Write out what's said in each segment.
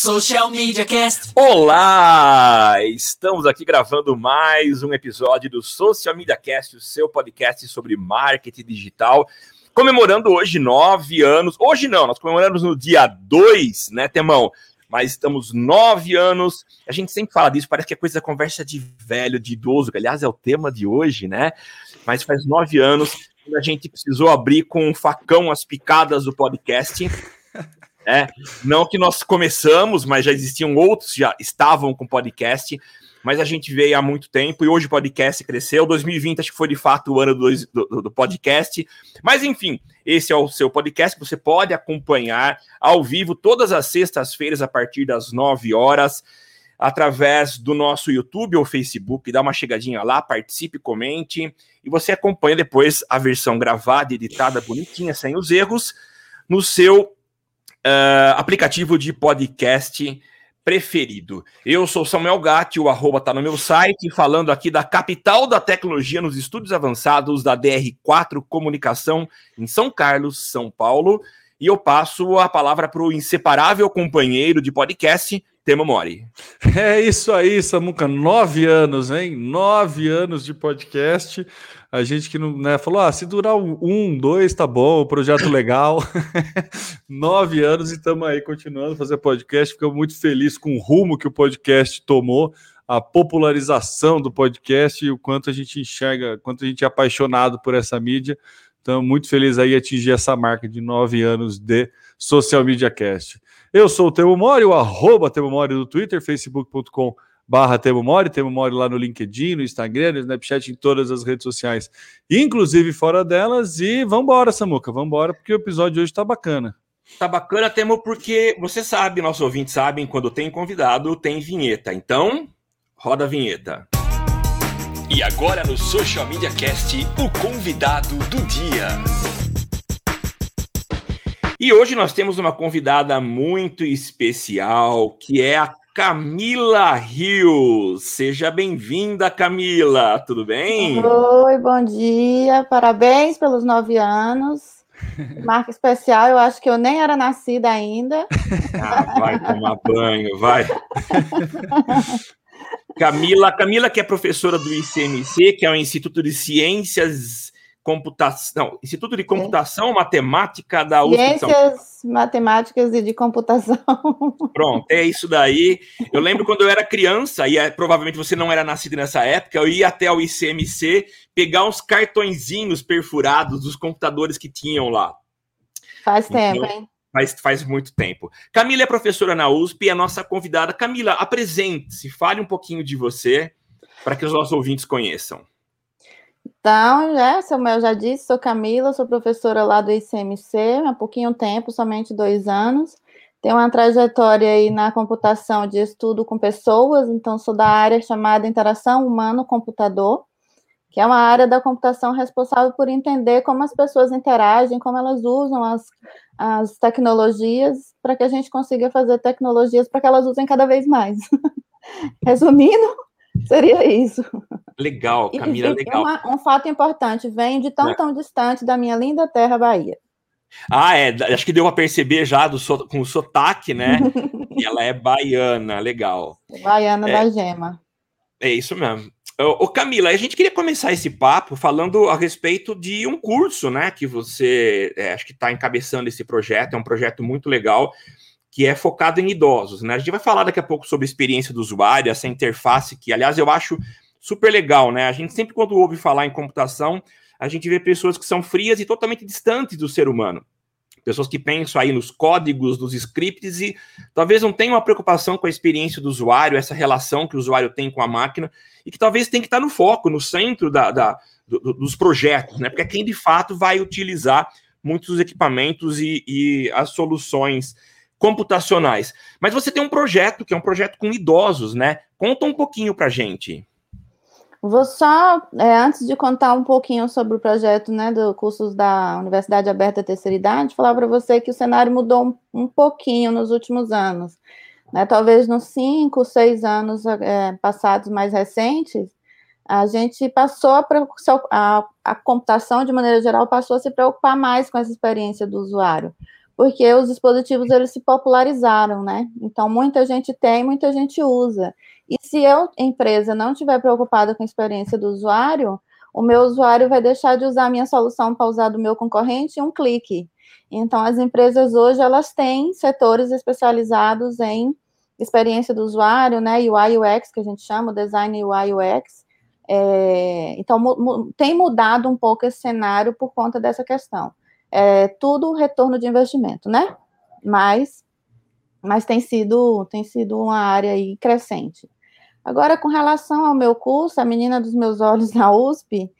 Social Media Cast. Olá! Estamos aqui gravando mais um episódio do Social Media Cast, o seu podcast sobre marketing digital. Comemorando hoje nove anos. Hoje não, nós comemoramos no dia 2, né, Temão? Mas estamos nove anos. A gente sempre fala disso, parece que é coisa conversa de velho, de idoso, que aliás é o tema de hoje, né? Mas faz nove anos que a gente precisou abrir com um facão as picadas do podcast. É, não que nós começamos, mas já existiam outros, já estavam com podcast, mas a gente veio há muito tempo e hoje o podcast cresceu. 2020 acho que foi de fato o ano do, do, do podcast. Mas enfim, esse é o seu podcast que você pode acompanhar ao vivo todas as sextas-feiras a partir das 9 horas através do nosso YouTube ou Facebook, dá uma chegadinha lá, participe, comente, e você acompanha depois a versão gravada, editada, bonitinha, sem os erros, no seu uh, aplicativo de podcast preferido. Eu sou Samuel Gatti, o arroba tá no meu site, falando aqui da capital da tecnologia nos estudos avançados da DR4 Comunicação em São Carlos, São Paulo. E eu passo a palavra para o inseparável companheiro de podcast, Temo Mori. É isso aí, Samuca. Nove anos, hein? Nove anos de podcast. A gente que não né, falou: ah, se durar um, dois, tá bom, projeto legal. Nove anos e estamos aí continuando a fazer podcast. Ficamos muito felizes com o rumo que o podcast tomou, a popularização do podcast e o quanto a gente enxerga, quanto a gente é apaixonado por essa mídia. Estamos muito felizes aí atingir essa marca de nove anos de Social Media Cast. Eu sou o Temo Mori, o arroba Temo Mori do Twitter, facebook.com.br barra Temo Mori, Temo Mori lá no LinkedIn, no Instagram, no Snapchat, em todas as redes sociais, inclusive fora delas. E vambora, Samuca, vambora, porque o episódio de hoje tá bacana. Tá bacana, Temo, porque você sabe, nossos ouvintes sabem, quando tem convidado, tem vinheta. Então, roda a vinheta. E agora no Social Media Cast, o convidado do dia. E hoje nós temos uma convidada muito especial, que é a Camila Rios. Seja bem-vinda, Camila. Tudo bem? Oi, bom dia. Parabéns pelos nove anos. Marca especial, eu acho que eu nem era nascida ainda. Ah, vai tomar banho, vai. Camila, Camila que é professora do ICMC, que é o Instituto de Ciências computação, Instituto de Computação Matemática da USP. Ciências Matemáticas e de Computação. Pronto, é isso daí. Eu lembro quando eu era criança, e é, provavelmente você não era nascido nessa época, eu ia até o ICMC pegar uns cartõezinhos perfurados dos computadores que tinham lá. Faz então, tempo, hein? Faz, faz muito tempo. Camila é professora na USP e é a nossa convidada. Camila, apresente-se, fale um pouquinho de você para que os nossos ouvintes conheçam. Então, né, Samuel já disse, sou Camila, sou professora lá do ICMC, há pouquinho tempo, somente dois anos. Tenho uma trajetória aí na computação de estudo com pessoas, então sou da área chamada Interação Humano-Computador, que é uma área da computação responsável por entender como as pessoas interagem, como elas usam as, as tecnologias, para que a gente consiga fazer tecnologias para que elas usem cada vez mais. Resumindo, seria isso. Legal, Camila, e, legal. Uma, um fato importante, venho de tão, é. tão distante da minha linda terra Bahia. Ah, é, acho que deu a perceber já do, com o sotaque, né? e ela é baiana, legal. Baiana é, da gema. É isso mesmo. Ô, Camila, a gente queria começar esse papo falando a respeito de um curso, né? Que você é, acho que está encabeçando esse projeto, é um projeto muito legal, que é focado em idosos, né? A gente vai falar daqui a pouco sobre a experiência do usuário, essa interface, que, aliás, eu acho super legal, né? A gente sempre, quando ouve falar em computação, a gente vê pessoas que são frias e totalmente distantes do ser humano. Pessoas que pensam aí nos códigos, nos scripts e talvez não tenham uma preocupação com a experiência do usuário, essa relação que o usuário tem com a máquina, e que talvez tenha que estar no foco, no centro da, da do, dos projetos, né? Porque é quem de fato vai utilizar muitos equipamentos e, e as soluções computacionais. Mas você tem um projeto que é um projeto com idosos, né? Conta um pouquinho para gente. Vou só, é, antes de contar um pouquinho sobre o projeto né, do cursos da Universidade Aberta Terceira Idade, falar para você que o cenário mudou um, um pouquinho nos últimos anos. Né, talvez nos cinco, seis anos é, passados mais recentes, a gente passou a, a, a computação, de maneira geral, passou a se preocupar mais com essa experiência do usuário. Porque os dispositivos eles se popularizaram, né? Então muita gente tem, muita gente usa. E se eu, empresa, não estiver preocupada com a experiência do usuário, o meu usuário vai deixar de usar a minha solução para usar do meu concorrente em um clique. Então as empresas hoje elas têm setores especializados em experiência do usuário, né? UI UX que a gente chama, design UI UX. É, então mu tem mudado um pouco esse cenário por conta dessa questão é tudo retorno de investimento, né? Mas, mas tem sido tem sido uma área aí crescente. Agora, com relação ao meu curso, a menina dos meus olhos na USP,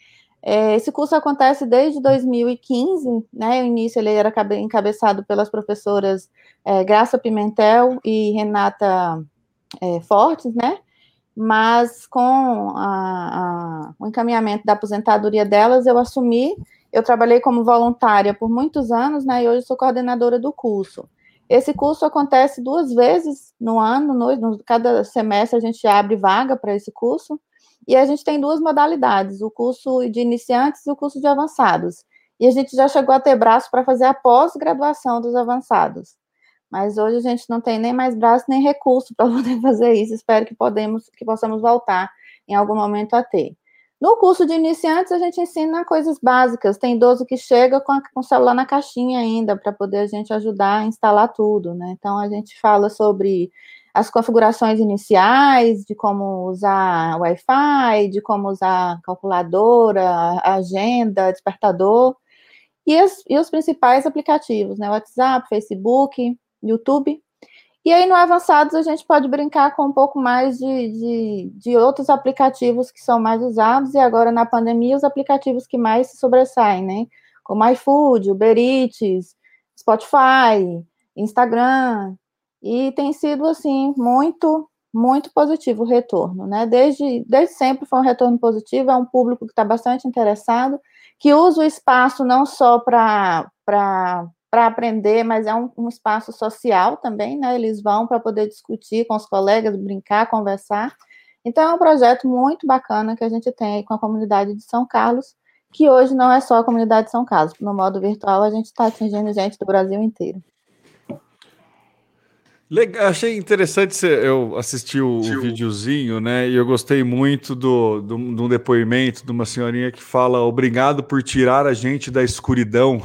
é, esse curso acontece desde 2015, né? O início ele era encabeçado pelas professoras é, Graça Pimentel e Renata é, Fortes, né? Mas com a, a, o encaminhamento da aposentadoria delas, eu assumi eu trabalhei como voluntária por muitos anos, né, e hoje sou coordenadora do curso. Esse curso acontece duas vezes no ano, no, no, cada semestre a gente abre vaga para esse curso, e a gente tem duas modalidades, o curso de iniciantes e o curso de avançados. E a gente já chegou a ter braço para fazer a pós-graduação dos avançados. Mas hoje a gente não tem nem mais braço nem recurso para poder fazer isso. Espero que podemos, que possamos voltar em algum momento a ter. No curso de iniciantes, a gente ensina coisas básicas. Tem idoso que chega com, a, com o celular na caixinha ainda, para poder a gente ajudar a instalar tudo, né? Então, a gente fala sobre as configurações iniciais, de como usar Wi-Fi, de como usar calculadora, agenda, despertador, e, as, e os principais aplicativos, né? WhatsApp, Facebook, YouTube, e aí, no Avançados, a gente pode brincar com um pouco mais de, de, de, outros aplicativos que são mais usados, e agora, na pandemia, os aplicativos que mais se sobressaem, né? Como iFood, Uber Eats, Spotify, Instagram, e tem sido, assim, muito, muito positivo o retorno, né? Desde, desde sempre foi um retorno positivo, é um público que está bastante interessado, que usa o espaço não só para para aprender, mas é um, um, espaço social também, né? Eles vão para poder discutir com os colegas, brincar, conversar. Então, é um projeto muito bacana que a gente tem com a comunidade de São Carlos, que hoje não é só a comunidade de São Carlos. No modo virtual, a gente está atingindo gente do Brasil inteiro. Legal, achei interessante eu assisti o, o videozinho, né? E eu gostei muito do, do, do depoimento de uma senhorinha que fala obrigado por tirar a gente da escuridão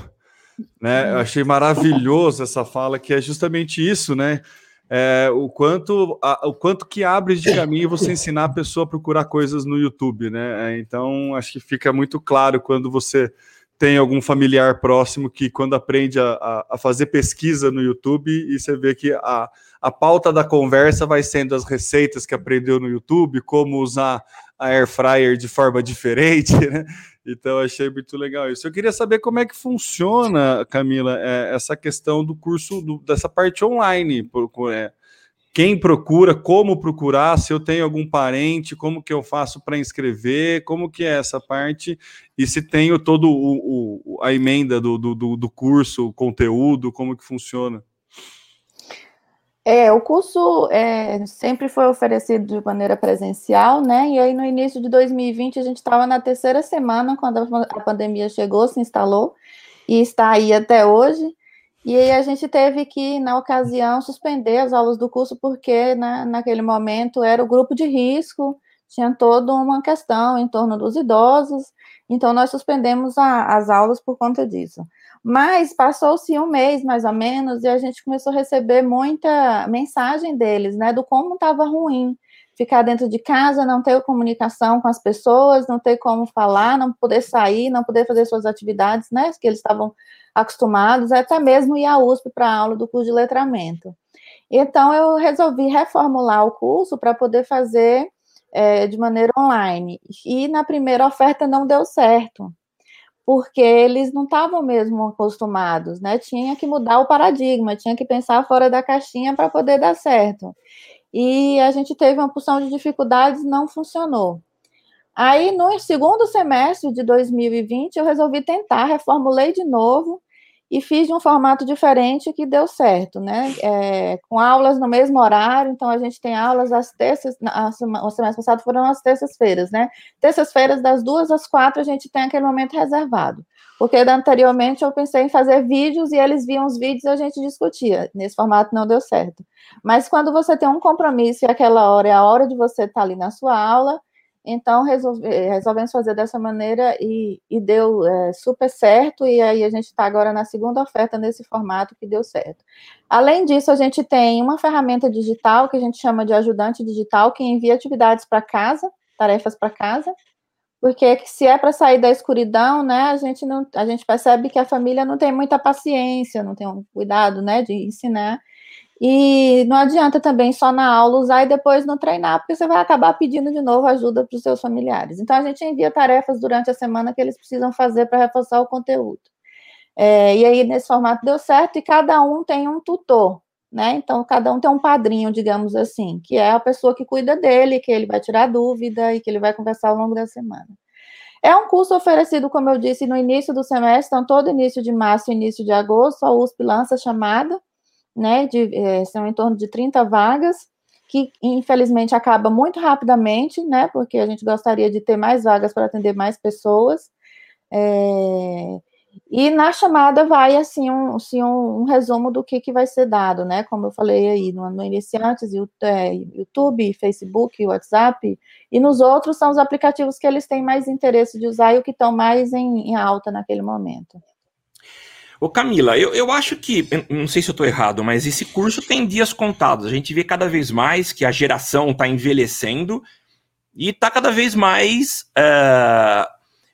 né? Eu achei maravilhoso essa fala, que é justamente isso, né? É, o quanto a, o quanto que abre de caminho você ensinar a pessoa a procurar coisas no YouTube, né? É, então acho que fica muito claro quando você tem algum familiar próximo que quando aprende a, a, a fazer pesquisa no YouTube e você vê que a, a pauta da conversa vai sendo as receitas que aprendeu no YouTube, como usar a air fryer de forma diferente, né? Então, achei muito legal isso. Eu queria saber como é que funciona, Camila, é, essa questão do curso, do, dessa parte online. É, quem procura, como procurar, se eu tenho algum parente, como que eu faço para inscrever, como que é essa parte, e se tenho todo o, o a emenda do, do, do curso, o conteúdo, como que funciona. É, o curso é, sempre foi oferecido de maneira presencial, né? E aí no início de 2020 a gente estava na terceira semana quando a pandemia chegou, se instalou e está aí até hoje. E aí a gente teve que, na ocasião, suspender as aulas do curso porque né, naquele momento era o grupo de risco, tinha toda uma questão em torno dos idosos, então nós suspendemos a, as aulas por conta disso. Mas passou-se um mês, mais ou menos, e a gente começou a receber muita mensagem deles, né, do como estava ruim ficar dentro de casa, não ter comunicação com as pessoas, não ter como falar, não poder sair, não poder fazer suas atividades, né, que eles estavam acostumados, até mesmo ir à USP para a aula do curso de letramento. Então, eu resolvi reformular o curso para poder fazer é, de maneira online. E na primeira oferta não deu certo porque eles não estavam mesmo acostumados, né? Tinha que mudar o paradigma, tinha que pensar fora da caixinha para poder dar certo. E a gente teve uma porção de dificuldades, não funcionou. Aí, no segundo semestre de 2020, eu resolvi tentar, reformulei de novo e fiz de um formato diferente que deu certo, né? É, com aulas no mesmo horário, então a gente tem aulas às terças, a semana, passado foram às terças-feiras, né? Terças-feiras, das duas às quatro, a gente tem aquele momento reservado. Porque anteriormente eu pensei em fazer vídeos e eles viam os vídeos e a gente discutia. Nesse formato não deu certo. Mas quando você tem um compromisso e aquela hora é a hora de você estar ali na sua aula, então resolve, resolvemos fazer dessa maneira e, e deu é, super certo. E aí a gente está agora na segunda oferta nesse formato que deu certo. Além disso, a gente tem uma ferramenta digital que a gente chama de ajudante digital que envia atividades para casa, tarefas para casa porque se é para sair da escuridão, né, a gente não, a gente percebe que a família não tem muita paciência, não tem um cuidado, né, de ensinar. E não adianta também só na aula usar e depois não treinar, porque você vai acabar pedindo de novo ajuda para os seus familiares. Então a gente envia tarefas durante a semana que eles precisam fazer para reforçar o conteúdo. É, e aí nesse formato deu certo e cada um tem um tutor né? Então, cada um tem um padrinho, digamos assim, que é a pessoa que cuida dele, que ele vai tirar dúvida e que ele vai conversar ao longo da semana. É um curso oferecido, como eu disse, no início do semestre, então todo início de março início de agosto, a USP lança chamada, né? De, é, são em torno de 30 vagas, que infelizmente acaba muito rapidamente, né? Porque a gente gostaria de ter mais vagas para atender mais pessoas. É, e na chamada vai assim um, assim, um, um, resumo do que, que vai ser dado, né? Como eu falei aí no, no Iniciantes, é, YouTube, Facebook, WhatsApp, e nos outros são os aplicativos que eles têm mais interesse de usar e o que estão mais em, em alta naquele momento. Ô Camila, eu, eu acho que, não sei se eu estou errado, mas esse curso tem dias contados. A gente vê cada vez mais que a geração está envelhecendo e está cada vez mais uh,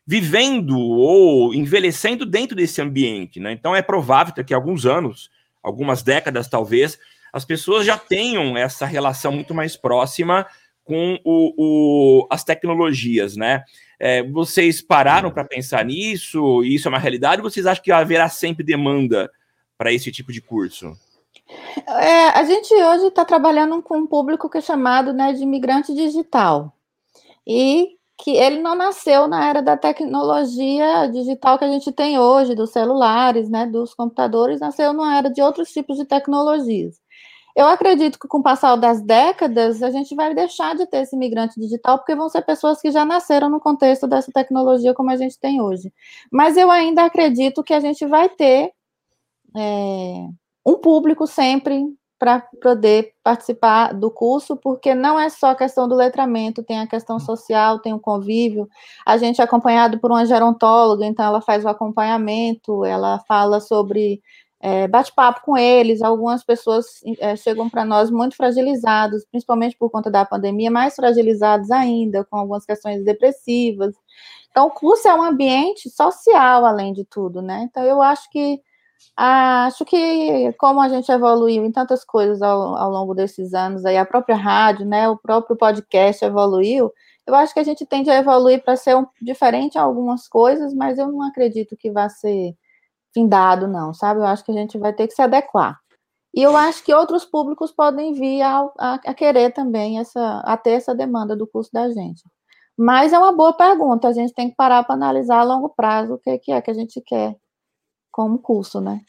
vivendo ou envelhecendo dentro desse ambiente, né? Então é provável que daqui a alguns anos, algumas décadas talvez, as pessoas já tenham essa relação muito mais próxima com o, o as tecnologias, né? É, vocês pararam para pensar nisso? Isso é uma realidade? Ou vocês acham que haverá sempre demanda para esse tipo de curso? É, a gente hoje está trabalhando com um público que é chamado né, de imigrante digital. E que ele não nasceu na era da tecnologia digital que a gente tem hoje, dos celulares, né, dos computadores, nasceu numa era de outros tipos de tecnologias. Eu acredito que com o passar das décadas, a gente vai deixar de ter esse imigrante digital, porque vão ser pessoas que já nasceram no contexto dessa tecnologia como a gente tem hoje. Mas eu ainda acredito que a gente vai ter é, um público sempre para poder participar do curso, porque não é só a questão do letramento, tem a questão social, tem o convívio. A gente é acompanhado por uma gerontóloga, então ela faz o acompanhamento, ela fala sobre é, bate-papo com eles. Algumas pessoas é, chegam para nós muito fragilizados, principalmente por conta da pandemia, mais fragilizados ainda, com algumas questões depressivas. Então, o curso é um ambiente social, além de tudo, né? Então, eu acho que Acho que como a gente evoluiu em tantas coisas ao, ao, longo desses anos, aí a própria rádio, né, o próprio podcast evoluiu, eu acho que a gente tende a evoluir para ser um, diferente em algumas coisas, mas eu não acredito que vá ser findado, não, sabe? Eu acho que a gente vai ter que se adequar. E eu acho que outros públicos podem vir a, a, a querer também essa, a ter essa demanda do curso da gente. Mas é uma boa pergunta, a gente tem que parar para analisar a longo prazo o que, que é que a gente quer como curso, né?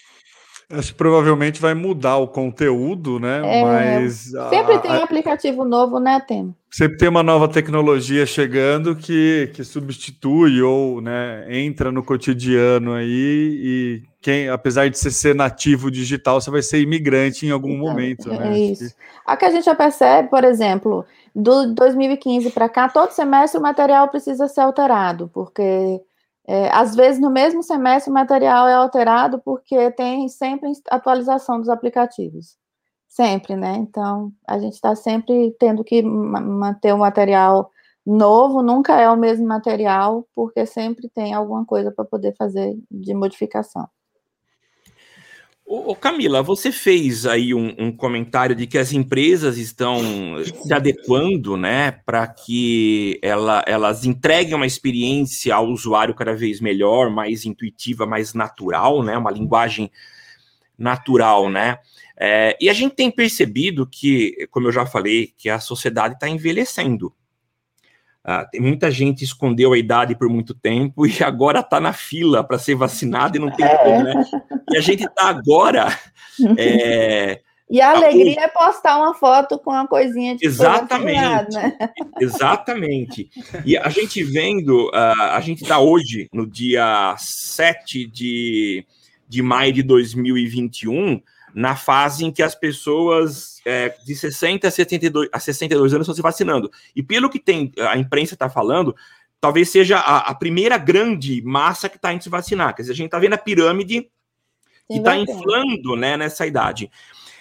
Acho que provavelmente vai mudar o conteúdo, né? É, Mas sempre a, tem um aplicativo novo, né, Tem? Sempre tem uma nova tecnologia chegando que, que substitui ou né, entra no cotidiano aí e quem, apesar de você ser nativo digital, você vai ser imigrante em algum então, momento, é né? É isso. A que a gente já percebe, por exemplo, do 2015 para cá, todo semestre o material precisa ser alterado, porque é, às vezes, no mesmo semestre, o material é alterado porque tem sempre atualização dos aplicativos. Sempre, né? Então, a gente está sempre tendo que manter o material novo, nunca é o mesmo material, porque sempre tem alguma coisa para poder fazer de modificação. Ô, Camila, você fez aí um, um, comentário de que as empresas estão se adequando, né, para que ela, elas entreguem uma experiência ao usuário cada vez melhor, mais intuitiva, mais natural, né, uma linguagem natural, né? É, e a gente tem percebido que, como eu já falei, que a sociedade está envelhecendo. Tem muita gente escondeu a idade por muito tempo e agora está na fila para ser vacinado e não tem como, né? E a gente está agora é, E a alegria é postar uma foto com uma coisinha de Exatamente. Né? Exatamente. E a gente vendo, uh, a gente está hoje, no dia 7 de, de maio de 2021, na fase em que as pessoas é, de 60 a 72, a 62 anos estão se vacinando. E pelo que tem a imprensa está falando, talvez seja a, a, primeira grande massa que está indo se vacinar. Quer dizer, a gente está vendo a pirâmide que está inflando né, nessa idade.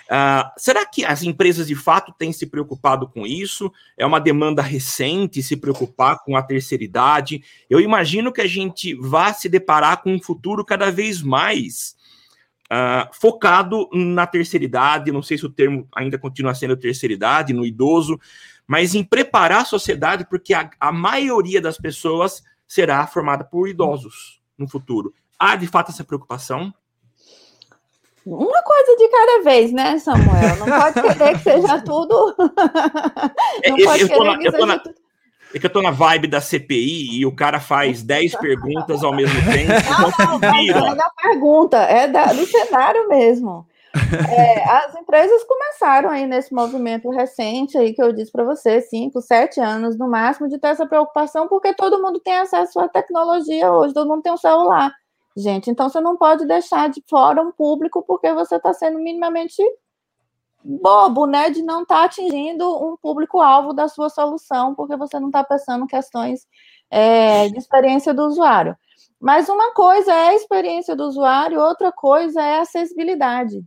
Uh, será que as empresas de fato têm se preocupado com isso? É uma demanda recente se preocupar com a terceira idade? Eu imagino que a gente vá se deparar com um futuro cada vez mais uh, focado na terceira idade. Não sei se o termo ainda continua sendo terceira idade, no idoso, mas em preparar a sociedade, porque a, a maioria das pessoas será formada por idosos no futuro. Há de fato essa preocupação? Uma coisa de cada vez, né, Samuel? Não pode querer que seja tudo. É, Não pode querer que seja tudo. É que eu tô na vibe da CPI e o cara faz 10 perguntas ao mesmo tempo. Não, não, não é da pergunta, é da, do cenário mesmo. É, as empresas começaram aí nesse movimento recente aí que eu disse para você, 5, 7 anos no máximo, de ter essa preocupação, porque todo mundo tem acesso à tecnologia hoje, todo mundo tem um celular gente. Então você não pode deixar de fora um público porque você está sendo minimamente bobo, né, de não estar tá atingindo um público-alvo da sua solução, porque você não está pensando questões é, de experiência do usuário. Mas uma coisa é a experiência do usuário, outra coisa é a acessibilidade.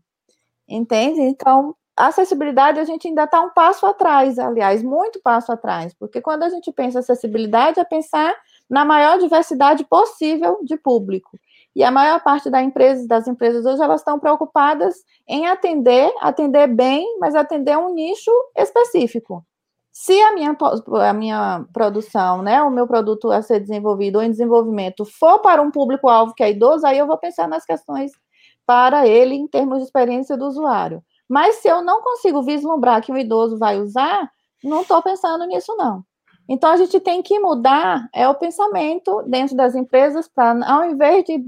Entende? Então, a acessibilidade a gente ainda está um passo atrás, aliás, muito passo atrás, porque quando a gente pensa acessibilidade é pensar na maior diversidade possível de público. E a maior parte da empresa, das empresas hoje, elas estão preocupadas em atender, atender bem, mas atender um nicho específico. Se a minha, a minha produção, né, o meu produto a ser desenvolvido ou em desenvolvimento for para um público-alvo que é idoso, aí eu vou pensar nas questões para ele em termos de experiência do usuário. Mas se eu não consigo vislumbrar que o idoso vai usar, não estou pensando nisso, não. Então, a gente tem que mudar é o pensamento dentro das empresas para, ao, invés de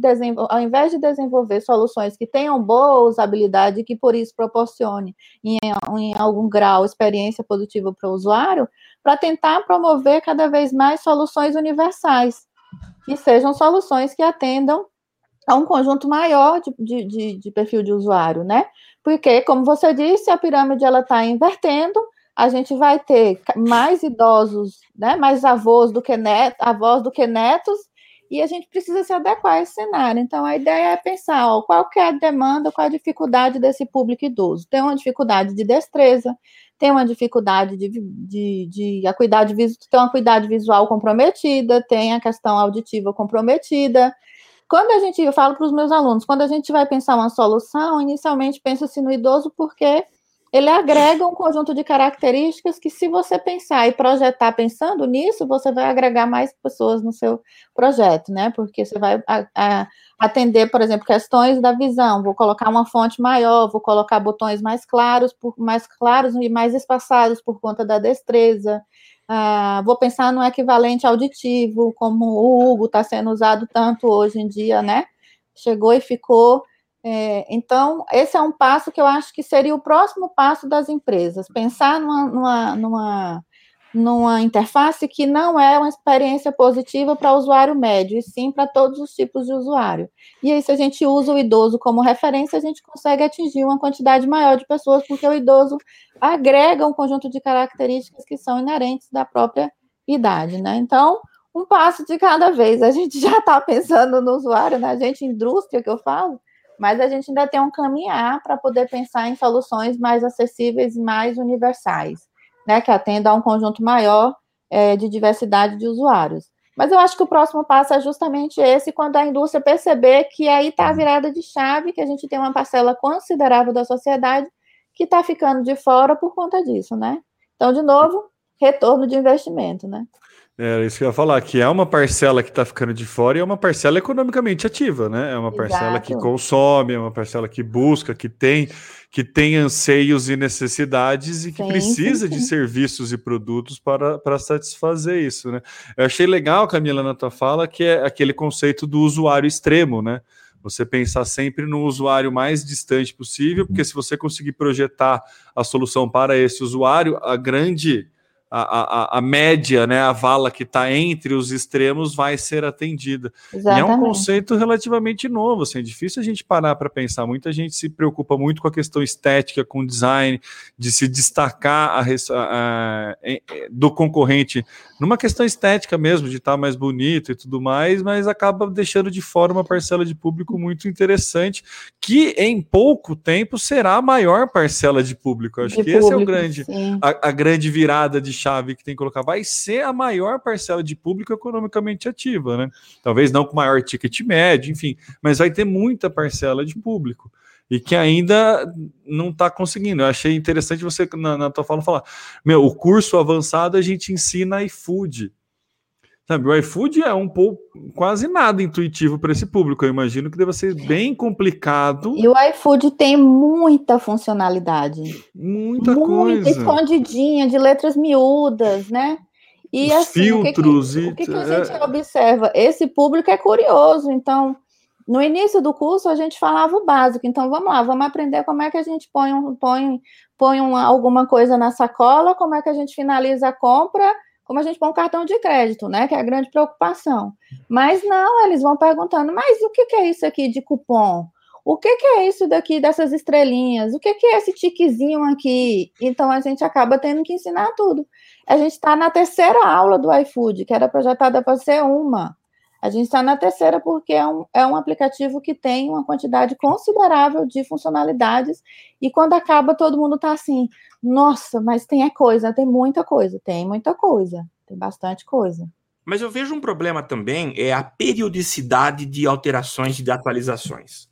ao invés de desenvolver soluções que tenham boa usabilidade e que, por isso, proporcione, em, em algum grau, experiência positiva para o usuário, para tentar promover cada vez mais soluções universais, que sejam soluções que atendam a um conjunto maior de, de, de, de perfil de usuário, né? Porque, como você disse, a pirâmide ela está invertendo, a gente vai ter mais idosos, né, mais avós do que netos, avós do que netos, e a gente precisa se adequar a esse cenário. Então, a ideia é pensar ó, qual é a demanda, qual a dificuldade desse público idoso. Tem uma dificuldade de destreza, tem uma dificuldade de, de, de acuidade, tem uma acuidade visual comprometida, tem a questão auditiva comprometida. Quando a gente, eu falo para os meus alunos, quando a gente vai pensar uma solução, inicialmente pensa-se no idoso porque ele agrega um conjunto de características que, se você pensar e projetar pensando nisso, você vai agregar mais pessoas no seu projeto, né? Porque você vai a, a, atender, por exemplo, questões da visão. Vou colocar uma fonte maior, vou colocar botões mais claros, por, mais claros e mais espaçados por conta da destreza. Ah, vou pensar no equivalente auditivo, como o Hugo está sendo usado tanto hoje em dia, né? Chegou e ficou. É, então, esse é um passo que eu acho que seria o próximo passo das empresas, pensar numa, numa, numa, numa interface que não é uma experiência positiva para o usuário médio, e sim para todos os tipos de usuário. E aí, se a gente usa o idoso como referência, a gente consegue atingir uma quantidade maior de pessoas, porque o idoso agrega um conjunto de características que são inerentes da própria idade, né? Então, um passo de cada vez. A gente já está pensando no usuário, na né? gente, indústria que eu falo, mas a gente ainda tem um caminhar para poder pensar em soluções mais acessíveis e mais universais, né, que atendam a um conjunto maior é, de diversidade de usuários. Mas eu acho que o próximo passo é justamente esse, quando a indústria perceber que aí está a virada de chave, que a gente tem uma parcela considerável da sociedade que está ficando de fora por conta disso, né? Então, de novo, retorno de investimento, né? É isso que eu ia falar, que é uma parcela que está ficando de fora e é uma parcela economicamente ativa, né? É uma Exato. parcela que consome, é uma parcela que busca, que tem, que tem anseios e necessidades e que sim, precisa sim, sim. de serviços e produtos para, para satisfazer isso, né? Eu achei legal, Camila, na tua fala, que é aquele conceito do usuário extremo, né? Você pensar sempre no usuário mais distante possível, porque se você conseguir projetar a solução para esse usuário, a grande a, a, a, média, né, a vala que está entre os extremos vai ser atendida. E é um conceito relativamente novo, assim, é difícil a gente parar para pensar. Muita gente se preocupa muito com a questão estética, com design, de se destacar a, do concorrente numa questão estética mesmo, de estar tá mais bonito e tudo mais, mas acaba deixando de fora uma parcela de público muito interessante, que em pouco tempo será a maior parcela de público. acho de que público, esse é o grande, a, a grande virada de chave que tem que colocar, vai ser a maior parcela de público economicamente ativa, né? Talvez não com maior ticket médio, enfim, mas vai ter muita parcela de público e que ainda não está conseguindo. Eu achei interessante você, na, na tua fala, falar: meu, o curso avançado a gente ensina iFood. Sabe, o iFood é um pouco quase nada intuitivo para esse público. Eu imagino que deva ser bem complicado. E o iFood tem muita funcionalidade. Muita, muita coisa. escondidinha, de letras miúdas, né? E Os assim, filtros o que, que, e... o que, que a gente é... observa? Esse público é curioso, então no início do curso a gente falava o básico, então vamos lá, vamos aprender como é que a gente põe, um, põe, põe uma, alguma coisa na sacola, como é que a gente finaliza a compra como a gente põe um cartão de crédito, né? Que é a grande preocupação. Mas não, eles vão perguntando, mas o que, que é isso aqui de cupom? O que, que é isso daqui dessas estrelinhas? O que, que é esse tiquezinho aqui? Então a gente acaba tendo que ensinar tudo. A gente está na terceira aula do iFood, que era projetada para ser uma. A gente está na terceira porque é um, é um aplicativo que tem uma quantidade considerável de funcionalidades, e quando acaba, todo mundo está assim, nossa, mas tem é coisa, tem muita coisa, tem muita coisa, tem bastante coisa. Mas eu vejo um problema também, é a periodicidade de alterações e de atualizações.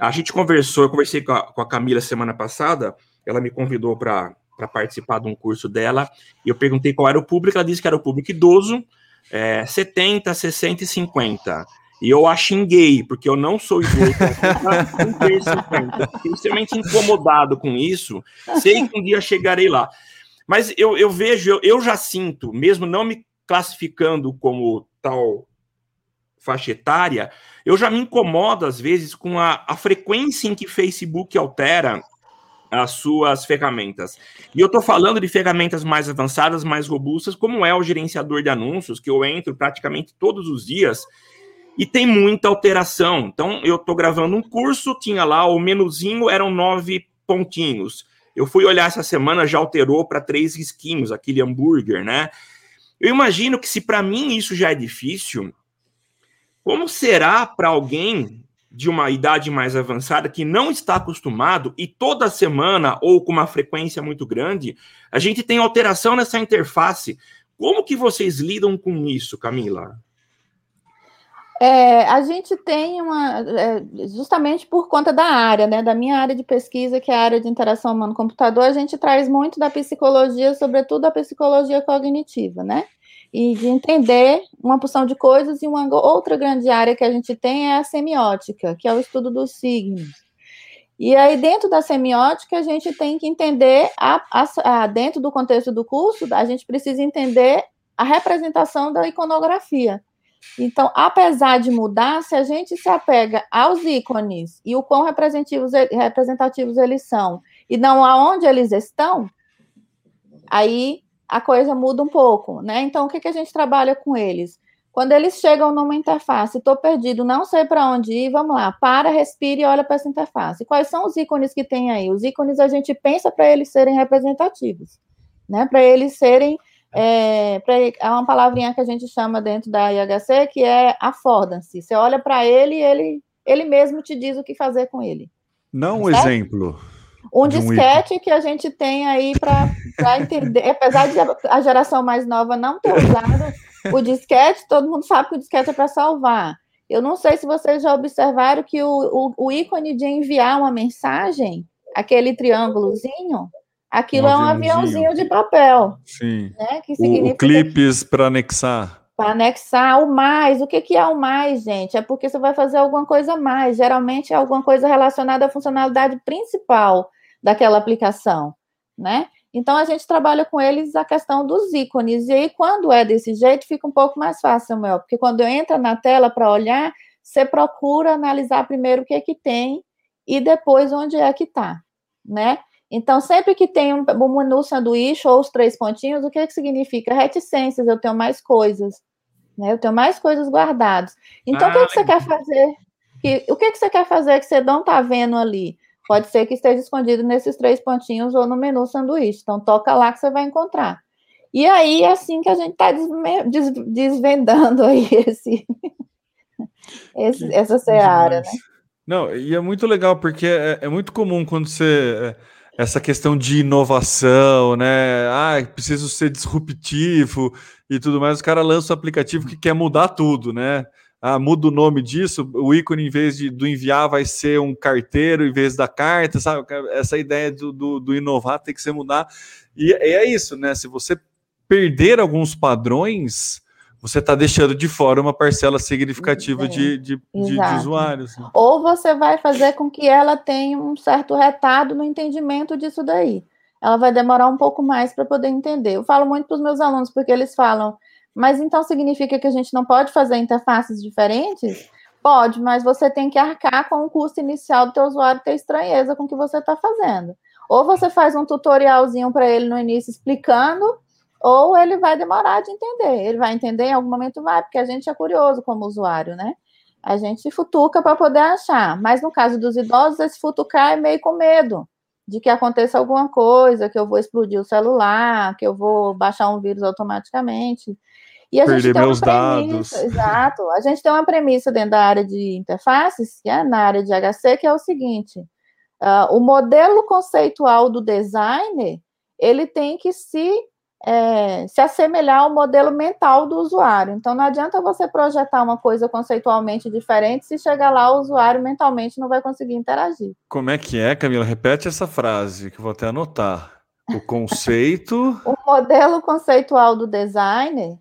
A gente conversou, eu conversei com a, com a Camila semana passada, ela me convidou para participar de um curso dela, e eu perguntei qual era o público, ela disse que era o público idoso, é, 70, 60 e 50. E eu a xinguei, porque eu não sou eu fiquei extremamente incomodado com isso. Sei que um dia chegarei lá. Mas eu, eu vejo, eu, eu já sinto, mesmo não me classificando como tal faixa etária, eu já me incomodo às vezes com a, a frequência em que Facebook altera as suas ferramentas. E eu estou falando de ferramentas mais avançadas, mais robustas, como é o gerenciador de anúncios, que eu entro praticamente todos os dias e tem muita alteração. Então, eu estou gravando um curso, tinha lá o menuzinho, eram nove pontinhos. Eu fui olhar essa semana, já alterou para três risquinhos, aquele hambúrguer, né? Eu imagino que se para mim isso já é difícil, como será para alguém de uma idade mais avançada que não está acostumado e toda semana ou com uma frequência muito grande, a gente tem alteração nessa interface. Como que vocês lidam com isso, Camila? É, a gente tem uma, é, justamente por conta da área, né, da minha área de pesquisa, que é a área de interação humano-computador, a gente traz muito da psicologia, sobretudo a psicologia cognitiva, né? E de entender uma porção de coisas, e uma outra grande área que a gente tem é a semiótica, que é o estudo dos signos. E aí, dentro da semiótica, a gente tem que entender, a, a, a, dentro do contexto do curso, a gente precisa entender a representação da iconografia. Então, apesar de mudar, se a gente se apega aos ícones e o quão representativos, representativos eles são, e não aonde eles estão, aí a coisa muda um pouco, né? Então, o que, que a gente trabalha com eles? Quando eles chegam numa interface, estou perdido, não sei para onde ir, vamos lá, para, respire e olha para essa interface. Quais são os ícones que tem aí? Os ícones a gente pensa para eles serem representativos, né? Para eles serem. É, pra, há uma palavrinha que a gente chama dentro da IHC que é affordance. Você olha para ele e ele, ele mesmo te diz o que fazer com ele. Não um exemplo. Um disquete que a gente tem aí para entender, apesar de a geração mais nova não ter usado o disquete, todo mundo sabe que o disquete é para salvar. Eu não sei se vocês já observaram que o, o, o, ícone de enviar uma mensagem, aquele triângulozinho, aquilo um é um aviãozinho de papel. Sim. Né, que significa... O, o clipes para anexar para anexar o mais. O que, que é o mais, gente? É porque você vai fazer alguma coisa mais. Geralmente é alguma coisa relacionada à funcionalidade principal daquela aplicação, né? Então a gente trabalha com eles a questão dos ícones. E aí, quando é desse jeito, fica um pouco mais fácil, Samuel, porque quando entra na tela para olhar, você procura analisar primeiro o que é que tem e depois onde é que está, né? Então, sempre que tem um, um menu sanduíche ou os três pontinhos, o que, é que significa? Reticências, eu tenho mais coisas, né? Eu tenho mais coisas guardadas. Então, ah, o que, é que você quer fazer? Que, o que, é que você quer fazer que você não está vendo ali? Pode ser que esteja escondido nesses três pontinhos ou no menu sanduíche. Então, toca lá que você vai encontrar. E aí, é assim que a gente está desvendando aí esse, esse essa seara, né? Não, e é muito legal, porque é, é muito comum quando você. É, essa questão de inovação, né? Ah, preciso ser disruptivo e tudo mais. O cara lança um aplicativo que quer mudar tudo, né? Ah, muda o nome disso, o ícone, em vez de, do enviar, vai ser um carteiro em vez da carta, sabe? Essa ideia do, do, do inovar tem que ser mudar. E, e é isso, né? Se você perder alguns padrões, você está deixando de fora uma parcela significativa de, de, de, de, usuários. Né? Ou você vai fazer com que ela tenha um certo retardo no entendimento disso daí. Ela vai demorar um pouco mais para poder entender. Eu falo muito para os meus alunos, porque eles falam, mas então significa que a gente não pode fazer interfaces diferentes? Pode, mas você tem que arcar com o custo inicial do teu usuário ter estranheza com o que você está fazendo. Ou você faz um tutorialzinho para ele no início explicando, ou ele vai demorar de entender. Ele vai entender em algum momento, vai, porque a gente é curioso como usuário, né? A gente futuca para poder achar. Mas no caso dos idosos, esse futucar é meio com medo de que aconteça alguma coisa, que eu vou explodir o celular, que eu vou baixar um vírus automaticamente. E a Perder gente tem meus premissa, dados. Exato. A gente tem uma premissa dentro da área de interfaces, que é na área de HC, que é o seguinte: uh, o modelo conceitual do designer ele tem que se é, se assemelhar ao modelo mental do usuário. Então, não adianta você projetar uma coisa conceitualmente diferente se chegar lá o usuário mentalmente não vai conseguir interagir. Como é que é, Camila? Repete essa frase que eu vou até anotar. O conceito. o modelo conceitual do designer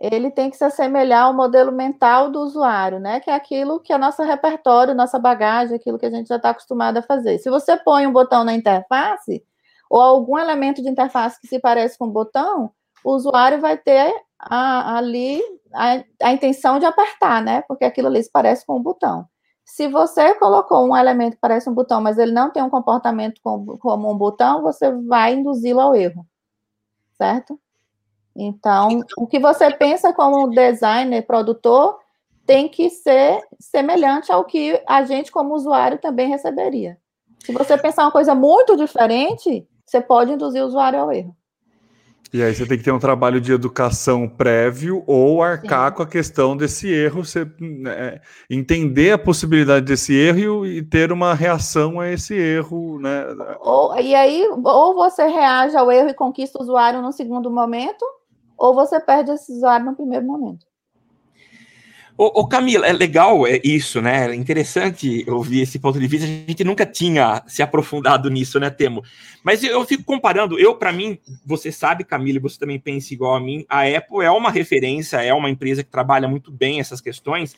ele tem que se assemelhar ao modelo mental do usuário, né? Que é aquilo que é nosso repertório, nossa bagagem, aquilo que a gente já está acostumado a fazer. Se você põe um botão na interface, ou algum elemento de interface que se parece com o botão, o usuário vai ter a, ali a, a, intenção de apertar, né? Porque aquilo ali se parece com um botão. Se você colocou um elemento que parece um botão, mas ele não tem um comportamento como, como um botão, você vai induzi-lo ao erro, certo? Então, o que você pensa como designer, produtor, tem que ser semelhante ao que a gente, como usuário, também receberia. Se você pensar uma coisa muito diferente, você pode induzir o usuário ao erro. E aí você tem que ter um trabalho de educação prévio ou arcar Sim. com a questão desse erro, você, né, entender a possibilidade desse erro e, e, ter uma reação a esse erro, né? Ou, e aí, ou você reage ao erro e conquista o usuário no segundo momento, ou você perde esse usuário no primeiro momento. Ô, Camila, é legal é isso, né? É interessante ouvir esse ponto de vista. A gente nunca tinha se aprofundado nisso, né, Temo? Mas eu, eu fico comparando, eu, para mim, você sabe, Camila, e você também pensa igual a mim, a Apple é uma referência, é uma empresa que trabalha muito bem essas questões,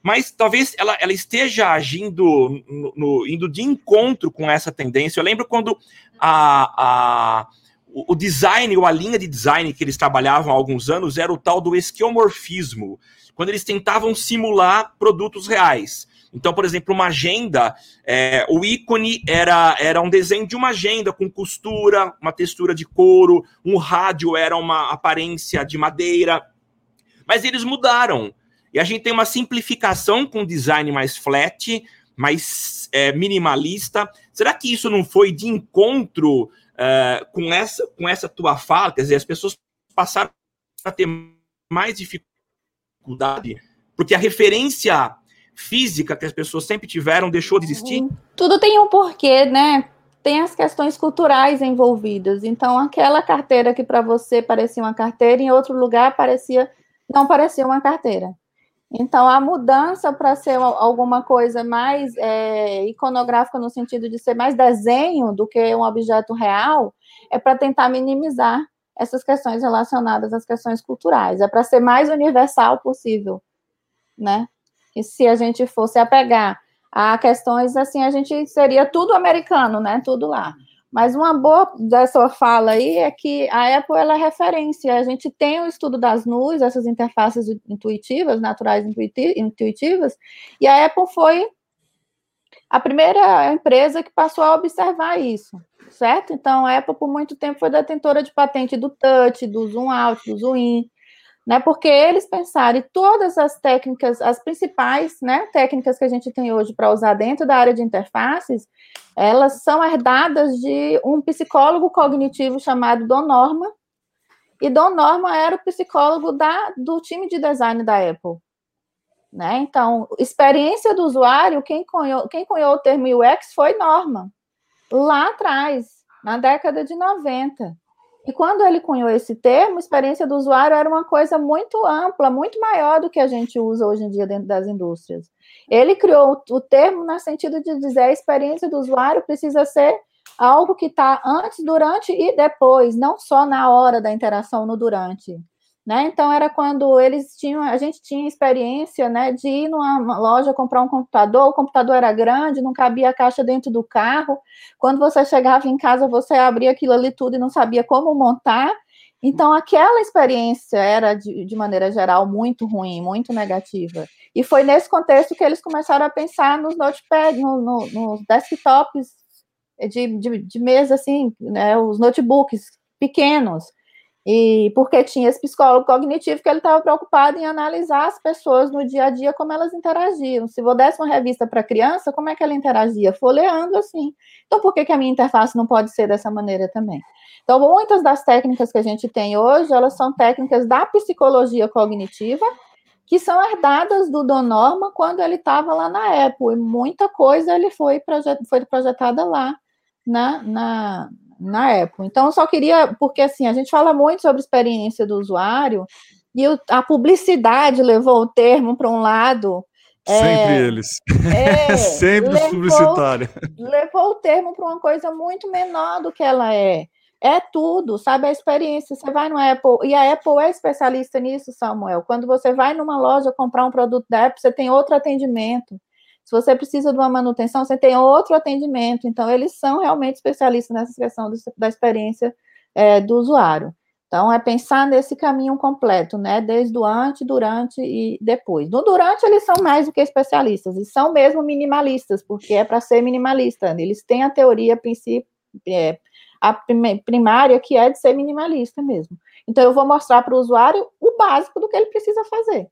mas talvez ela, ela esteja agindo, no, no, indo de encontro com essa tendência. Eu lembro quando a, a o design, ou a linha de design que eles trabalhavam há alguns anos era o tal do esquiomorfismo quando eles tentavam simular produtos reais. Então, por exemplo, uma agenda, é, o ícone era, era um desenho de uma agenda com costura, uma textura de couro, um rádio era uma aparência de madeira. Mas eles mudaram. E a gente tem uma simplificação com design mais flat, mais é, minimalista. Será que isso não foi de encontro é, com, essa, com essa tua fala? Quer dizer, as pessoas passaram a ter mais dificuldade dificuldade, porque a referência física que as pessoas sempre tiveram deixou de existir? Uhum. Tudo tem um porquê, né? Tem as questões culturais envolvidas. Então, aquela carteira que para você parecia uma carteira, em outro lugar parecia não parecia uma carteira. Então, a mudança para ser alguma coisa mais é, iconográfica, no sentido de ser mais desenho do que um objeto real, é para tentar minimizar essas questões relacionadas às questões culturais. É para ser mais universal possível, né? E se a gente fosse apegar a questões assim, a gente seria tudo americano, né? Tudo lá. Mas uma boa da sua fala aí é que a Apple ela é referência. A gente tem o estudo das nuvens, essas interfaces intuitivas, naturais intuitivas, e a Apple foi a primeira empresa que passou a observar isso, certo? Então, a Apple por muito tempo foi detentora de patente do touch, do zoom out, do zoom in, né? Porque eles pensaram em todas as técnicas, as principais, né, técnicas que a gente tem hoje para usar dentro da área de interfaces, elas são herdadas de um psicólogo cognitivo chamado Don Norman. E Don Norman era o psicólogo da, do time de design da Apple. Né? Então, experiência do usuário, quem cunhou, quem cunhou o termo UX foi Norman, lá atrás, na década de 90. E quando ele cunhou esse termo, experiência do usuário era uma coisa muito ampla, muito maior do que a gente usa hoje em dia dentro das indústrias. Ele criou o termo no sentido de dizer a experiência do usuário precisa ser algo que está antes, durante e depois, não só na hora da interação no durante. Né? Então era quando eles tinham, a gente tinha experiência, né, de ir numa loja comprar um computador, o computador era grande, não cabia a caixa dentro do carro. Quando você chegava em casa, você abria aquilo ali tudo e não sabia como montar. Então aquela experiência era de, de maneira geral muito ruim, muito negativa. E foi nesse contexto que eles começaram a pensar nos notepads, no, no, nos desktops de, de, de mesa assim, né, os notebooks pequenos e porque tinha esse psicólogo cognitivo que ele estava preocupado em analisar as pessoas no dia a dia, como elas interagiam. Se eu desse uma revista para criança, como é que ela interagia? Folheando assim. Então, por que, que a minha interface não pode ser dessa maneira também? Então, muitas das técnicas que a gente tem hoje, elas são técnicas da psicologia cognitiva, que são herdadas do Don Norman quando ele estava lá na Apple. E muita coisa ele foi, projet, foi projetada lá na, na, na Apple. Então, eu só queria, porque assim, a gente fala muito sobre experiência do usuário, e a publicidade levou o termo para um lado. É, Sempre é, eles. É, Sempre levou, publicitário. Levou o termo para uma coisa muito menor do que ela é. É tudo, sabe? A experiência. Você vai no Apple, e a Apple é especialista nisso, Samuel. Quando você vai numa loja comprar um produto da Apple, você tem outro atendimento. Se você precisa de uma manutenção, você tem outro atendimento. Então, eles são realmente especialistas nessa questão da experiência é, do usuário. Então, é pensar nesse caminho completo, né? Desde o antes, durante e depois. No durante, eles são mais do que especialistas, e são mesmo minimalistas, porque é para ser minimalista. Eles têm a teoria é, a primária, que é de ser minimalista mesmo. Então, eu vou mostrar para o usuário o básico do que ele precisa fazer.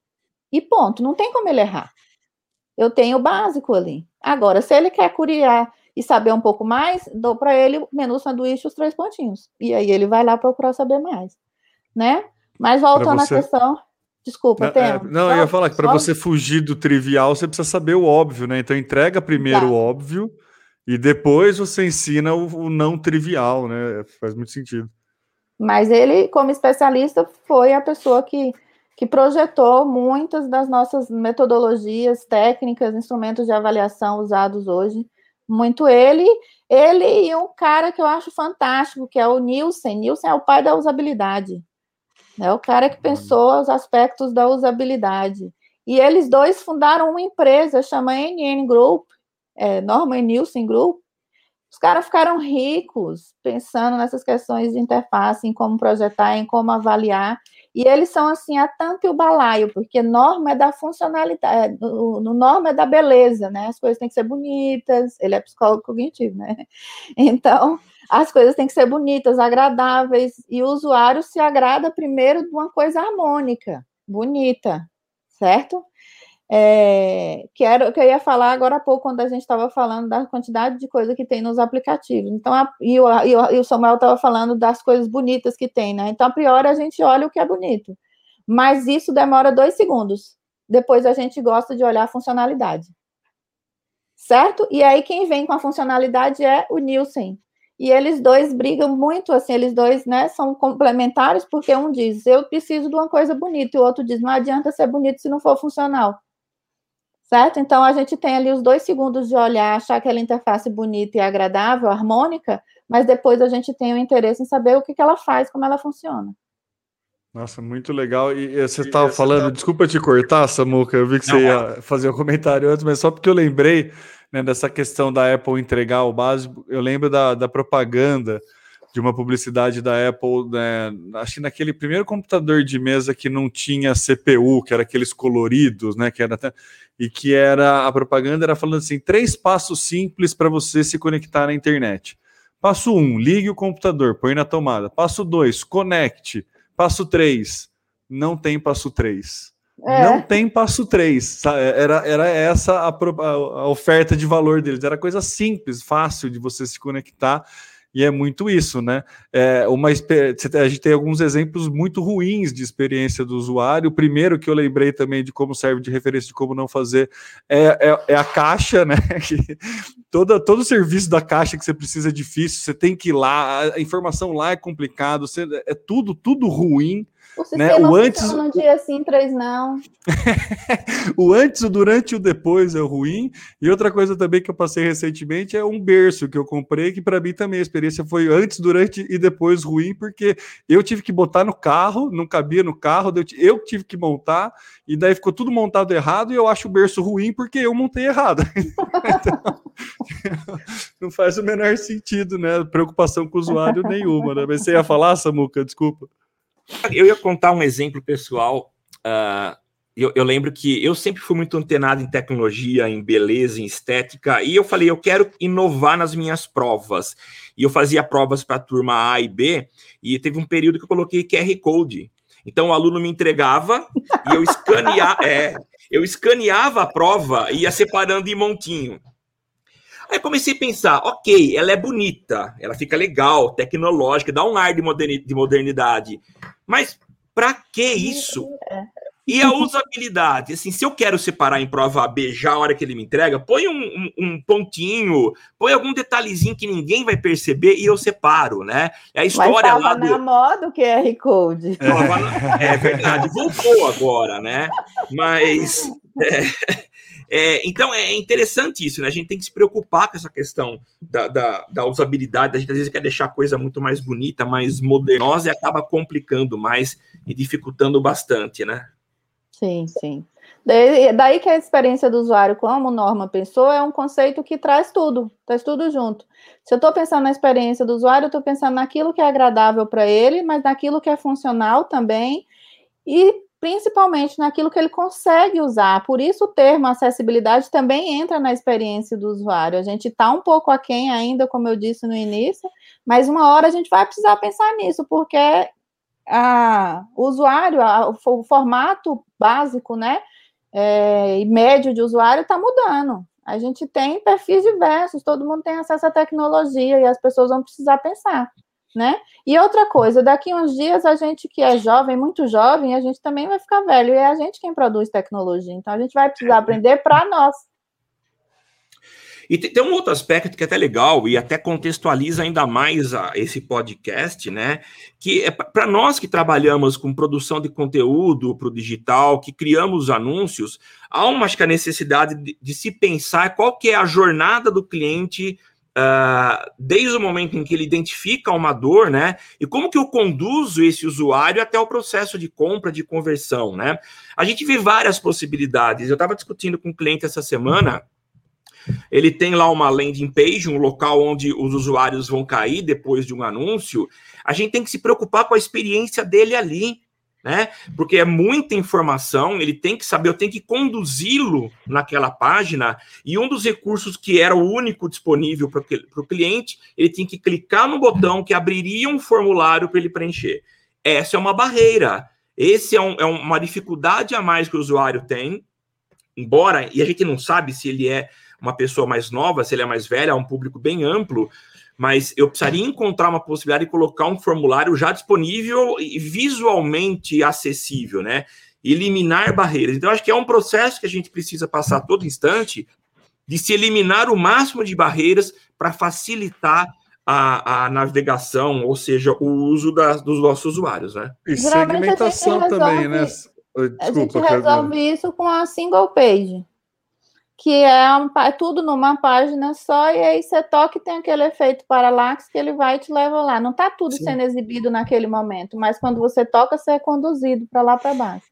E ponto, não tem como ele errar eu tenho o básico ali. Agora, se ele quer curiar e saber um pouco mais, dou para ele o menu sanduíche os três pontinhos. E aí ele vai lá procurar saber mais, né? Mas voltando você... à questão, desculpa, não, é, não eu ia falar que para você fugir do trivial, você precisa saber o óbvio, né? Então entrega primeiro tá. o óbvio e depois você ensina o, o não trivial, né? Faz muito sentido. Mas ele, como especialista, foi a pessoa que que projetou muitas das nossas metodologias, técnicas, instrumentos de avaliação usados hoje. Muito ele, ele e um cara que eu acho fantástico, que é o Nielsen. Nielsen é o pai da usabilidade. É o cara que pensou os aspectos da usabilidade. E eles dois fundaram uma empresa, chama NN Group, é, Norman Nielsen Group. Os caras ficaram ricos pensando nessas questões de interface, em como projetar, em como avaliar. E eles são assim a tampa e o balaio, porque norma é da funcionalidade, é, no, no norma é da beleza, né? As coisas têm que ser bonitas, ele é psicólogo cognitivo, né? Então, as coisas têm que ser bonitas, agradáveis, e o usuário se agrada primeiro de uma coisa harmônica, bonita, certo? É, que era o que eu ia falar agora há pouco, quando a gente estava falando da quantidade de coisa que tem nos aplicativos. Então, a, e, o, e, o, Samuel estava falando das coisas bonitas que tem, né? Então, a priori, a gente olha o que é bonito. Mas isso demora dois segundos. Depois a gente gosta de olhar a funcionalidade. Certo? E aí, quem vem com a funcionalidade é o Nielsen. E eles dois brigam muito, assim, eles dois, né, são complementares, porque um diz, eu preciso de uma coisa bonita, e o outro diz, não adianta ser bonito se não for funcional certo? Então a gente tem ali os dois segundos de olhar, achar aquela interface bonita e agradável, harmônica, mas depois a gente tem o interesse em saber o que, que ela faz, como ela funciona. Nossa, muito legal. E você estava falando, tá... desculpa te cortar, Samuca, eu vi que você ia fazer um comentário antes, mas só porque eu lembrei, né, dessa questão da Apple entregar o básico, eu lembro da, da propaganda de uma publicidade da Apple, né, acho que naquele primeiro computador de mesa que não tinha CPU, que era aqueles coloridos, né, que era e que era a propaganda era falando assim, três passos simples para você se conectar na internet. Passo 1, um, ligue o computador, põe na tomada. Passo 2, conecte. Passo 3, não tem passo 3. É. Não tem passo 3. Era, era essa a, a, a oferta de valor deles. Era coisa simples, fácil de você se conectar e é muito isso, né? É uma, a gente tem alguns exemplos muito ruins de experiência do usuário. O primeiro que eu lembrei também de como serve de referência de como não fazer é, é, é a caixa, né? Toda, todo o serviço da caixa que você precisa é difícil, você tem que ir lá, a informação lá é complicado, você, é tudo, tudo ruim. O sistema né? o antes dia sim, três não. o antes, o durante e o depois é ruim. E outra coisa também que eu passei recentemente é um berço que eu comprei, que para mim também a experiência foi antes, durante e depois ruim, porque eu tive que botar no carro, não cabia no carro, eu tive que montar, e daí ficou tudo montado errado, e eu acho o berço ruim porque eu montei errado. então, não faz o menor sentido, né? Preocupação com o usuário nenhuma, né? Mas você ia falar, Samuca? Desculpa. Eu ia contar um exemplo pessoal. Uh, eu, eu, lembro que eu sempre fui muito antenado em tecnologia, em beleza, em estética, e eu falei, eu quero inovar nas minhas provas. E eu fazia provas para a turma A e B, e teve um período que eu coloquei QR Code. Então o aluno me entregava e eu escaneava, é, eu escaneava a prova e ia separando em montinho. Aí comecei a pensar, ok, ela é bonita, ela fica legal, tecnológica, dá um ar de modernidade. Mas para que isso? E a usabilidade, assim, se eu quero separar em prova A, B já a hora que ele me entrega, põe um, um, um, pontinho, põe algum detalhezinho que ninguém vai perceber e eu separo, né? É a história Mas lá do... na moda o QR Code. É, é verdade, voltou agora, né? Mas... É... É, então é interessante isso, né? A gente tem que se preocupar com essa questão da, da, da, usabilidade. A gente às vezes quer deixar a coisa muito mais bonita, mais modernosa e acaba complicando mais e dificultando bastante, né? Sim, sim. Daí, que a experiência do usuário, como Norma pensou, é um conceito que traz tudo, traz tudo junto. Se eu estou pensando na experiência do usuário, eu estou pensando naquilo que é agradável para ele, mas naquilo que é funcional também, e principalmente naquilo que ele consegue usar. Por isso, o termo acessibilidade também entra na experiência do usuário. A gente está um pouco aquém ainda, como eu disse no início, mas uma hora a gente vai precisar pensar nisso, porque a, o usuário, a, o formato básico, né, é, e médio de usuário está mudando. A gente tem perfis diversos, todo mundo tem acesso à tecnologia e as pessoas vão precisar pensar né? E outra coisa, daqui uns dias a gente que é jovem, muito jovem, a gente também vai ficar velho e é a gente quem produz tecnologia. Então a gente vai precisar aprender para nós. E tem um outro aspecto que é até legal e até contextualiza ainda mais a, esse podcast, né? Que é para nós que trabalhamos com produção de conteúdo para o digital, que criamos anúncios, há uma acho que a necessidade de, de se pensar qual que é a jornada do cliente Uh, desde o momento em que ele identifica uma dor, né? E como que eu conduzo esse usuário até o processo de compra, de conversão, né? A gente vê várias possibilidades. Eu estava discutindo com um cliente essa semana. Ele tem lá uma landing page, um local onde os usuários vão cair depois de um anúncio. A gente tem que se preocupar com a experiência dele ali né? Porque é muita informação, ele tem que saber, eu tenho que conduzi-lo naquela página, e um dos recursos que era o único disponível para o cliente, ele tem que clicar no botão que abriria um formulário para ele preencher. Essa é uma barreira. Esse é, um, é uma dificuldade a mais que o usuário tem, embora, e a gente não sabe se ele é uma pessoa mais nova, se ele é mais velho, é um público bem amplo, mas eu precisaria encontrar uma possibilidade de colocar um formulário já disponível e visualmente acessível, né? Eliminar barreiras. Então, acho que é um processo que a gente precisa passar todo instante de se eliminar o máximo de barreiras para facilitar a, a, navegação, ou seja, o uso das, dos nossos usuários, né? E segmentação também, né? Desculpa, a gente resolve isso com a single page que é, um, é tudo numa página só, e aí você toca e tem aquele efeito paralaxe que ele vai e te leva lá. Não está tudo Sim. sendo exibido naquele momento, mas quando você toca, você é conduzido para lá para baixo.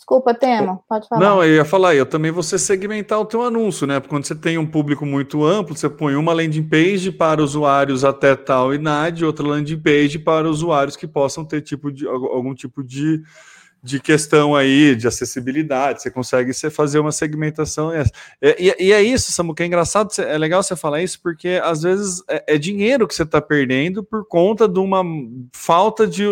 Desculpa, Temo, pode falar. Não, eu ia falar, eu também você segmentar o teu anúncio, né? Porque quando você tem um público muito amplo, você põe uma landing page para usuários até tal idade, outra landing page para usuários que possam ter tipo de, algum tipo de de questão aí de acessibilidade, você consegue você fazer uma segmentação. É, e, e, é isso, Samu, que é engraçado, é legal você falar isso, porque às vezes é, é dinheiro que você está perdendo por conta de uma falta de.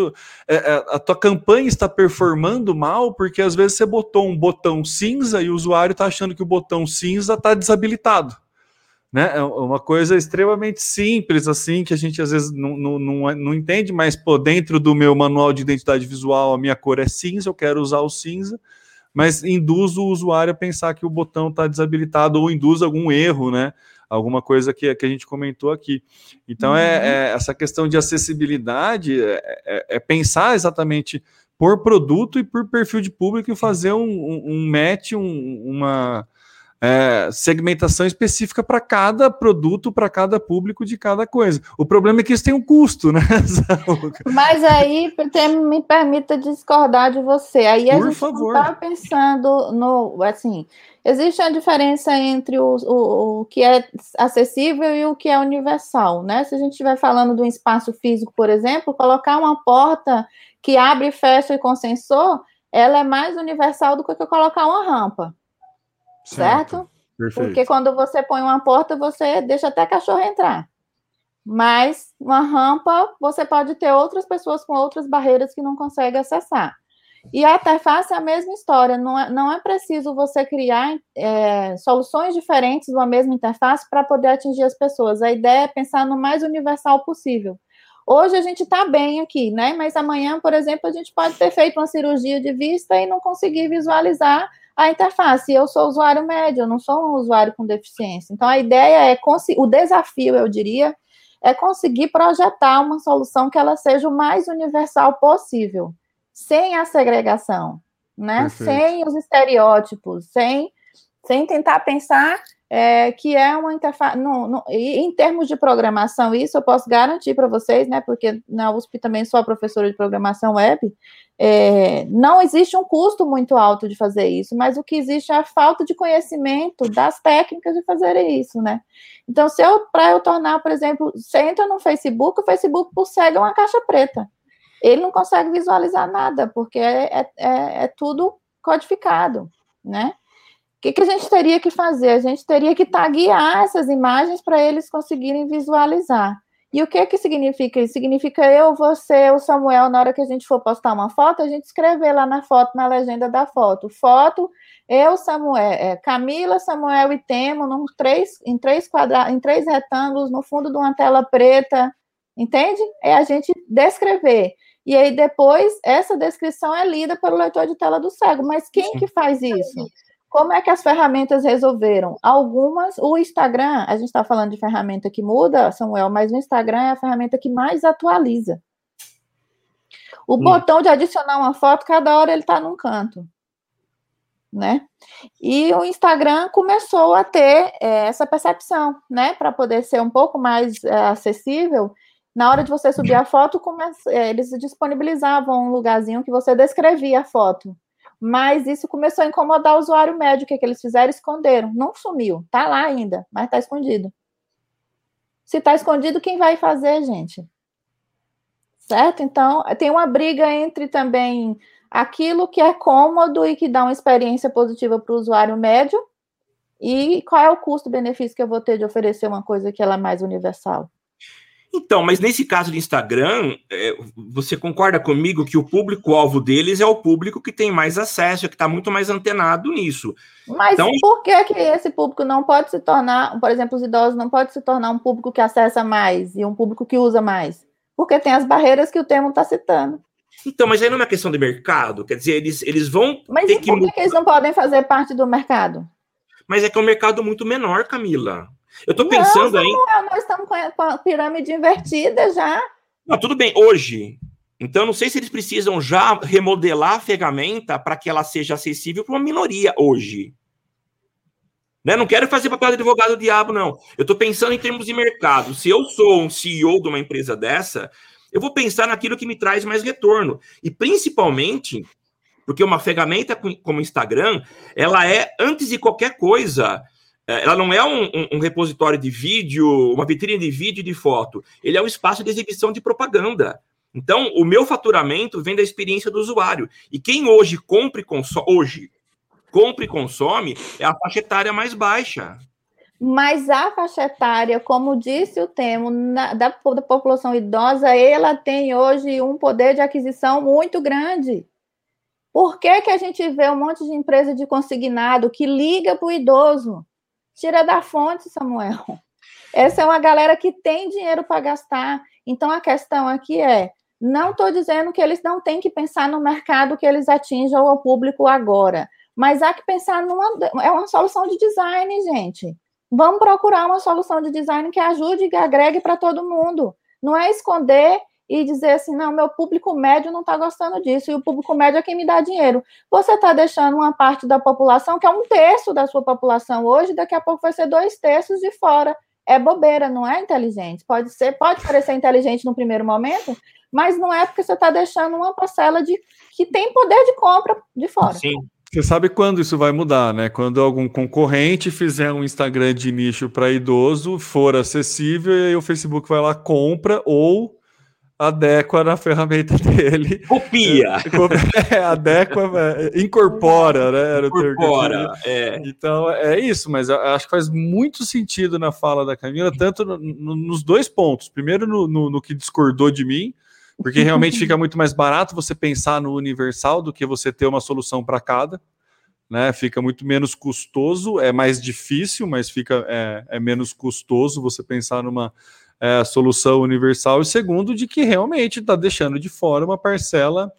É, é, a tua campanha está performando mal, porque às vezes você botou um botão cinza e o usuário está achando que o botão cinza está desabilitado né? É uma coisa extremamente simples, assim, que a gente às vezes não, não, não, não, entende, mas pô, dentro do meu manual de identidade visual, a minha cor é cinza, eu quero usar o cinza, mas induz o usuário a pensar que o botão está desabilitado ou induz algum erro, né? Alguma coisa que, que a gente comentou aqui. Então, é, uhum. é, é, essa questão de acessibilidade é, é, é, pensar exatamente por produto e por perfil de público e fazer um, um, um match, um, uma é, segmentação específica para cada produto, para cada público de cada coisa. O problema é que isso tem um custo, né? Mas aí me permita discordar de você. Aí a Por gente favor. está pensando no assim. Existe a diferença entre o, o, o que é acessível e o que é universal, né? Se a gente estiver falando de um espaço físico, por exemplo, colocar uma porta que abre e fecha com sensor, ela é mais universal do que colocar uma rampa certo? Perfeito. Porque quando você põe uma porta, você deixa até cachorro entrar. Mas uma rampa, você pode ter outras pessoas com outras barreiras que não conseguem acessar. E a interface é a mesma história, não é, não é preciso você criar é, soluções diferentes de uma mesma interface para poder atingir as pessoas. A ideia é pensar no mais universal possível. Hoje a gente está bem aqui, né? Mas amanhã, por exemplo, a gente pode ter feito uma cirurgia de vista e não conseguir visualizar a interface. Eu sou usuário médio, eu não sou um usuário com deficiência. Então, a ideia é, o desafio, eu diria, é conseguir projetar uma solução que ela seja o mais universal possível, sem a segregação, né? Sem os estereótipos, sem, sem tentar pensar é, que é uma interface. em termos de programação, isso eu posso garantir para vocês, né? Porque na USP também sou professora de programação web. É, não existe um custo muito alto de fazer isso, mas o que existe é a falta de conhecimento das técnicas de fazer isso, né? Então, se eu, para eu tornar, por exemplo, você entra no Facebook, o Facebook por é uma caixa preta. Ele não consegue visualizar nada, porque é, é, é, é tudo codificado, né? O que, que, a gente teria que fazer? A gente teria que taguear essas imagens para eles conseguirem visualizar. E o que que significa isso? Significa eu, você, o Samuel, na hora que a gente for postar uma foto, a gente escrever lá na foto, na legenda da foto. Foto, eu, Samuel, é, Camila, Samuel e Temo, num três, em, três quadra, em três retângulos, no fundo de uma tela preta, entende? É a gente descrever. E aí depois, essa descrição é lida pelo leitor de tela do cego. Mas quem que faz isso? Como é que as ferramentas resolveram? Algumas, o Instagram, a gente está falando de ferramenta que muda, Samuel, mas o Instagram é a ferramenta que mais atualiza. O hum. botão de adicionar uma foto, cada hora ele está num canto. Né? E o Instagram começou a ter é, essa percepção, né? Para poder ser um pouco mais é, acessível. Na hora de você subir a foto, é, eles disponibilizavam um lugarzinho que você descrevia a foto mas isso começou a incomodar o usuário médio. O que, é que eles fizeram? Esconderam. Não sumiu, tá lá ainda, mas está escondido. Se está escondido, quem vai fazer, gente? Certo? Então, tem uma briga entre também aquilo que é cômodo e que dá uma experiência positiva para o usuário médio e qual é o custo-benefício que eu vou ter de oferecer uma coisa que ela é mais universal. Então, mas nesse caso de Instagram, é, você concorda comigo que o público-alvo deles é o público que tem mais acesso, que está muito mais antenado nisso. Mas então, por que, que esse público não pode se tornar, por exemplo, os idosos não pode se tornar um público que acessa mais e um público que usa mais? Porque tem as barreiras que o termo está citando. Então, mas aí não é uma questão de mercado, quer dizer, eles, eles vão. Mas ter por que, que eles não podem fazer parte do mercado? Mas é que é um mercado muito menor, Camila. Eu estou pensando aí. Nós estamos com a pirâmide invertida já. Não, tudo bem, hoje. Então, não sei se eles precisam já remodelar a ferramenta para que ela seja acessível para uma minoria hoje. Né? Não quero fazer papel de advogado do diabo, não. Eu estou pensando em termos de mercado. Se eu sou um CEO de uma empresa dessa, eu vou pensar naquilo que me traz mais retorno. E principalmente Porque uma ferramenta como o Instagram, ela é, antes de qualquer coisa, ela não é um, um, um, repositório de vídeo, uma vitrine de vídeo e de foto. Ele é um espaço de exibição de propaganda. Então, o meu faturamento vem da experiência do usuário. E quem hoje compra e consome, hoje, compra e consome, é a faixa etária mais baixa. Mas a faixa etária, como disse o Temo, na, da, da população idosa, ela tem hoje um poder de aquisição muito grande. Por que, que a gente vê um monte de empresa de consignado que liga para o idoso? Tira da fonte, Samuel. Essa é uma galera que tem dinheiro para gastar. Então a questão aqui é: não estou dizendo que eles não têm que pensar no mercado que eles atinjam o público agora, mas há que pensar numa é uma solução de design, gente. Vamos procurar uma solução de design que ajude e agregue para todo mundo. Não é esconder e dizer assim, não, meu público médio não está gostando disso, e o público médio é quem me dá dinheiro. Você está deixando uma parte da população, que é um terço da sua população hoje, daqui a pouco vai ser dois terços de fora. É bobeira, não é inteligente. Pode ser, pode parecer inteligente no primeiro momento, mas não é porque você está deixando uma parcela de que tem poder de compra de fora. Sim. Você sabe quando isso vai mudar, né? Quando algum concorrente fizer um Instagram de nicho para idoso, for acessível, e aí o Facebook vai lá, compra ou adequa na ferramenta dele. Copia! É, adequa, é, incorpora, né? Era incorpora, é. Então, é isso, mas acho que faz muito sentido na fala da Camila, tanto no, no, nos dois pontos. Primeiro, no, no, que discordou de mim, porque realmente fica muito mais barato você pensar no universal do que você ter uma solução para cada. Né, fica muito menos custoso, é mais difícil, mas fica é, é menos custoso você pensar numa é, solução universal, e segundo, de que realmente está deixando de fora uma parcela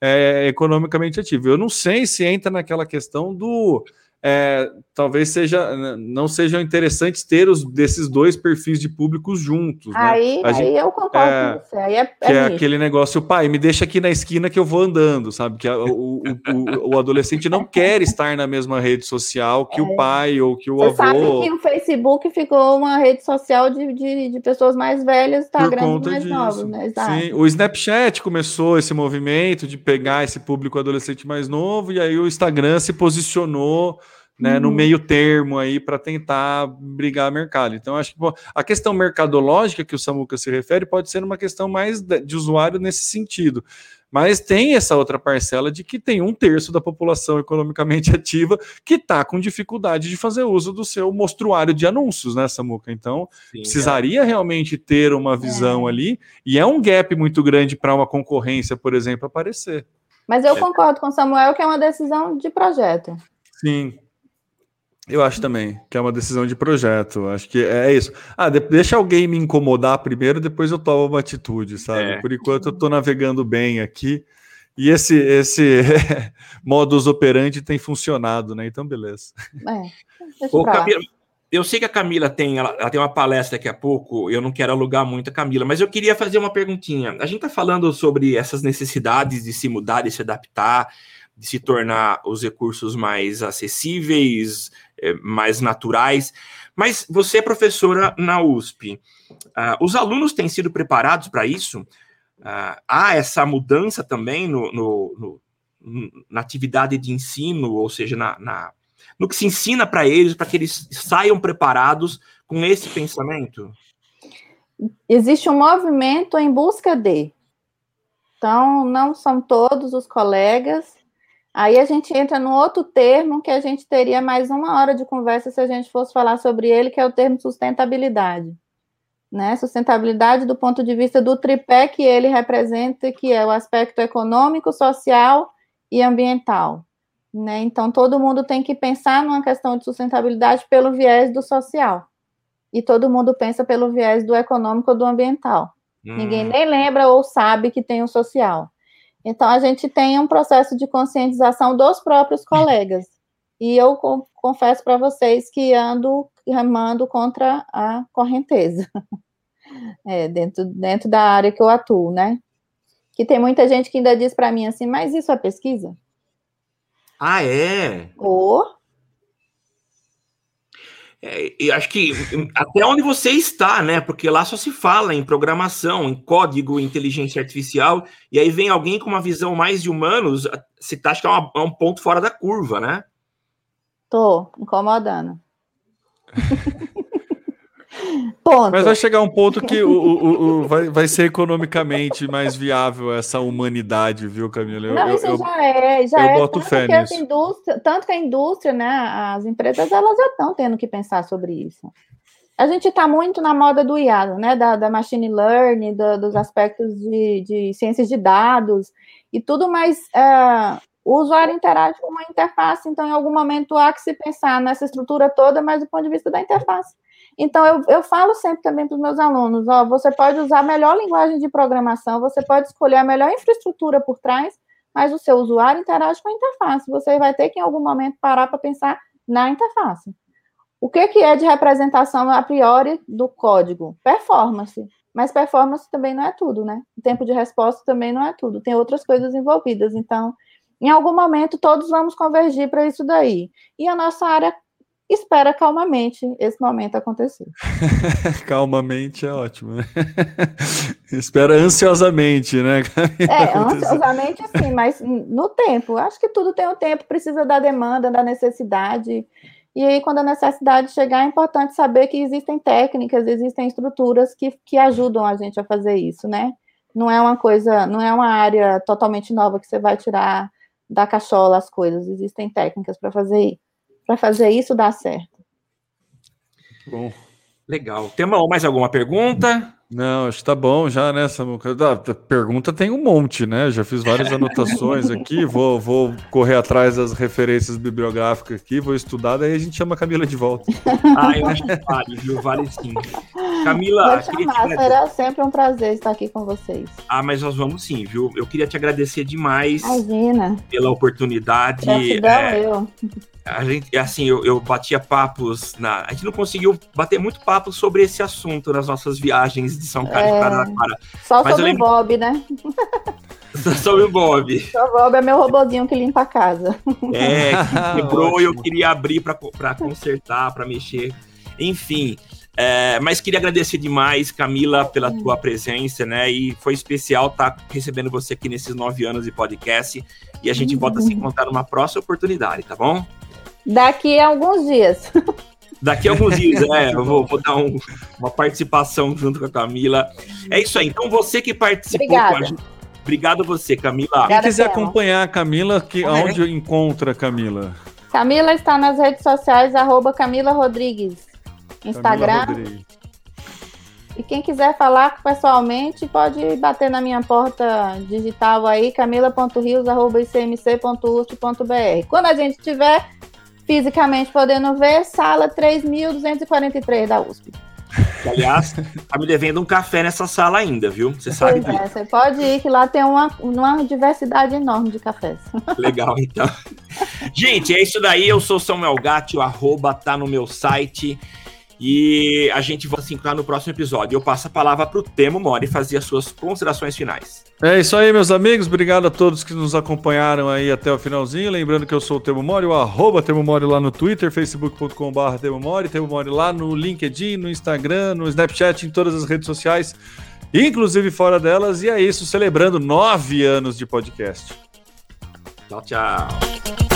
é, economicamente ativa. Eu não sei se entra naquela questão do é, talvez seja não sejam interessantes ter os desses dois perfis de públicos juntos. Aí, né? aí eu concordo é, com você. Aí é, que é, aquele negócio, pai, me deixa aqui na esquina que eu vou andando, sabe? Que o, o, o, o adolescente não quer estar na mesma rede social que o é. pai ou que o você avô. Sabe que o Facebook ficou uma rede social de, de, de pessoas mais velhas, Instagram mais disso. novos, né? Sim, o Snapchat começou esse movimento de pegar esse público adolescente mais novo, e aí o Instagram se posicionou né, uhum. no meio termo aí para tentar brigar mercado. Então, acho que bom, a questão mercadológica que o Samuca se refere pode ser uma questão mais de, de, usuário nesse sentido. Mas tem essa outra parcela de que tem um terço da população economicamente ativa que está com dificuldade de fazer uso do seu mostruário de anúncios, né, Samuca? Então, Sim, precisaria é. realmente ter uma visão é. ali, e é um gap muito grande para uma concorrência, por exemplo, aparecer. Mas eu é. concordo com o Samuel que é uma decisão de projeto. Sim, eu acho também que é uma decisão de projeto. Acho que é isso. Ah, de, deixa alguém me incomodar primeiro, depois eu tomo uma atitude, sabe? É. Por enquanto eu estou navegando bem aqui. E esse, esse modus operandi tem funcionado, né? Então, beleza. É, Ô, Camila, eu sei que a Camila tem, ela, ela, tem uma palestra daqui a pouco, eu não quero alugar muito a Camila, mas eu queria fazer uma perguntinha. A gente está falando sobre essas necessidades de se mudar, de se adaptar, de se tornar os recursos mais acessíveis, mais naturais. Mas você é professora na USP. Uh, os alunos têm sido preparados para isso? Uh, há essa mudança também no, no, no, na atividade de ensino, ou seja, na, na no que se ensina para eles, para que eles saiam preparados com esse pensamento? Existe um movimento em busca de. Então, não são todos os colegas Aí a gente entra no outro termo que a gente teria mais uma hora de conversa se a gente fosse falar sobre ele, que é o termo sustentabilidade. Né? Sustentabilidade do ponto de vista do tripé que ele representa, que é o aspecto econômico, social e ambiental. Né? Então, todo mundo tem que pensar numa questão de sustentabilidade pelo viés do social. E todo mundo pensa pelo viés do econômico ou do ambiental. Hum. Ninguém nem lembra ou sabe que tem o social. Então, a gente tem um processo de conscientização dos próprios colegas. E eu confesso para vocês que ando remando contra a correnteza, é, dentro, dentro da área que eu atuo, né? Que tem muita gente que ainda diz para mim assim, mas isso é pesquisa? Ah, é? Ou. É, acho que até onde você está, né? Porque lá só se fala em programação, em código, inteligência artificial, e aí vem alguém com uma visão mais de humanos, você acha que é, uma, é um ponto fora da curva, né? Tô incomodando. Ponto. Mas vai chegar um ponto que o, o, o, vai, vai ser economicamente mais viável essa humanidade, viu, Camila? Eu, Não, isso eu, já é, já eu é. Boto fé nisso. Indústria, tanto que a indústria, né, as empresas, elas já estão tendo que pensar sobre isso. A gente está muito na moda do IA, né, da, da machine learning, do, dos aspectos de, de, ciências de dados e tudo mais. Uh, o usuário interage com uma interface, então, em algum momento, há que se pensar nessa estrutura toda, mas do ponto de vista da interface. Então, eu, eu falo sempre também para os meus alunos: ó, você pode usar a melhor linguagem de programação, você pode escolher a melhor infraestrutura por trás, mas o seu usuário interage com a interface. Você vai ter que, em algum momento, parar para pensar na interface. O que, que é de representação a priori do código? Performance. Mas performance também não é tudo, né? O tempo de resposta também não é tudo. Tem outras coisas envolvidas. Então, em algum momento, todos vamos convergir para isso daí. E a nossa área espera calmamente esse momento acontecer. calmamente é ótimo, né? espera ansiosamente, né? é, ansiosamente sim, mas no tempo. Acho que tudo tem o um tempo, precisa da demanda, da necessidade. E aí, quando a necessidade chegar, é importante saber que existem técnicas, existem estruturas que, que ajudam a gente a fazer isso, né? Não é uma coisa, não é uma área totalmente nova que você vai tirar da cachola as coisas. Existem técnicas para fazer para fazer isso dar certo. Bom. Legal. Tem mais alguma pergunta? Não, acho que tá bom já, né, Samuca? Da, pergunta tem um monte, né? Já fiz várias anotações aqui, vou, vou correr atrás das referências bibliográficas aqui, vou estudar, daí a gente chama a Camila de volta. Ah, eu acho que vale, viu? Vale sim. Camila, chamar, será sempre um prazer estar aqui com vocês. Ah, mas nós vamos sim, viu? Eu queria te agradecer demais Imagina. pela oportunidade. Gratidão, é... eu a gente, assim, eu, eu batia papos na. A gente não conseguiu bater muito papo sobre esse assunto nas nossas viagens de São Carlos é, Araraquara. Só Mas sobre lembro... o Bob, né? Só sobre o Bob. Só o Bob é meu robozinho que limpa a casa. É, que quebrou e eu queria abrir para consertar, para mexer. Enfim. É, mas queria agradecer demais, Camila, pela tua presença, né? E foi especial estar tá recebendo você aqui nesses nove anos de podcast. E a gente uhum. volta a se encontrar numa próxima oportunidade, tá bom? Daqui a alguns dias. Daqui a alguns dias, é, eu vou, vou dar um, uma participação junto com a Camila. É isso aí. Então, você que participou Obrigada. com a gente. Obrigado você, Camila. Quem quiser acompanhar a Camila, que, é. onde encontra a Camila? Camila está nas redes sociais, arroba Camila Rodrigues. Instagram. Camila Rodrigues. E quem quiser falar pessoalmente, pode bater na minha porta digital aí, camila.rios.icmc.usp.br. Quando a gente tiver fisicamente podendo ver, sala 3.243 da USP. Aliás, tá me devendo um café nessa sala ainda, viu? Você sabe disso. É, você pode ir, que lá tem uma, uma diversidade enorme de cafés. Legal, então. Gente, é isso daí. Eu sou Samuel Gatti, o arroba tá no meu site. E a gente vai se encontrar no próximo episódio. Eu passo a palavra para o Temo Mori fazer as suas considerações finais. É isso aí, meus amigos. Obrigado a todos que nos acompanharam aí até o finalzinho. Lembrando que eu sou o Temo Mori, o arroba Temo Mori lá no Twitter, facebook.com.br Temo Mori, Temo Mori lá no LinkedIn, no Instagram, no Snapchat, em todas as redes sociais, inclusive fora delas. E é isso, celebrando nove anos de podcast. Tchau, tchau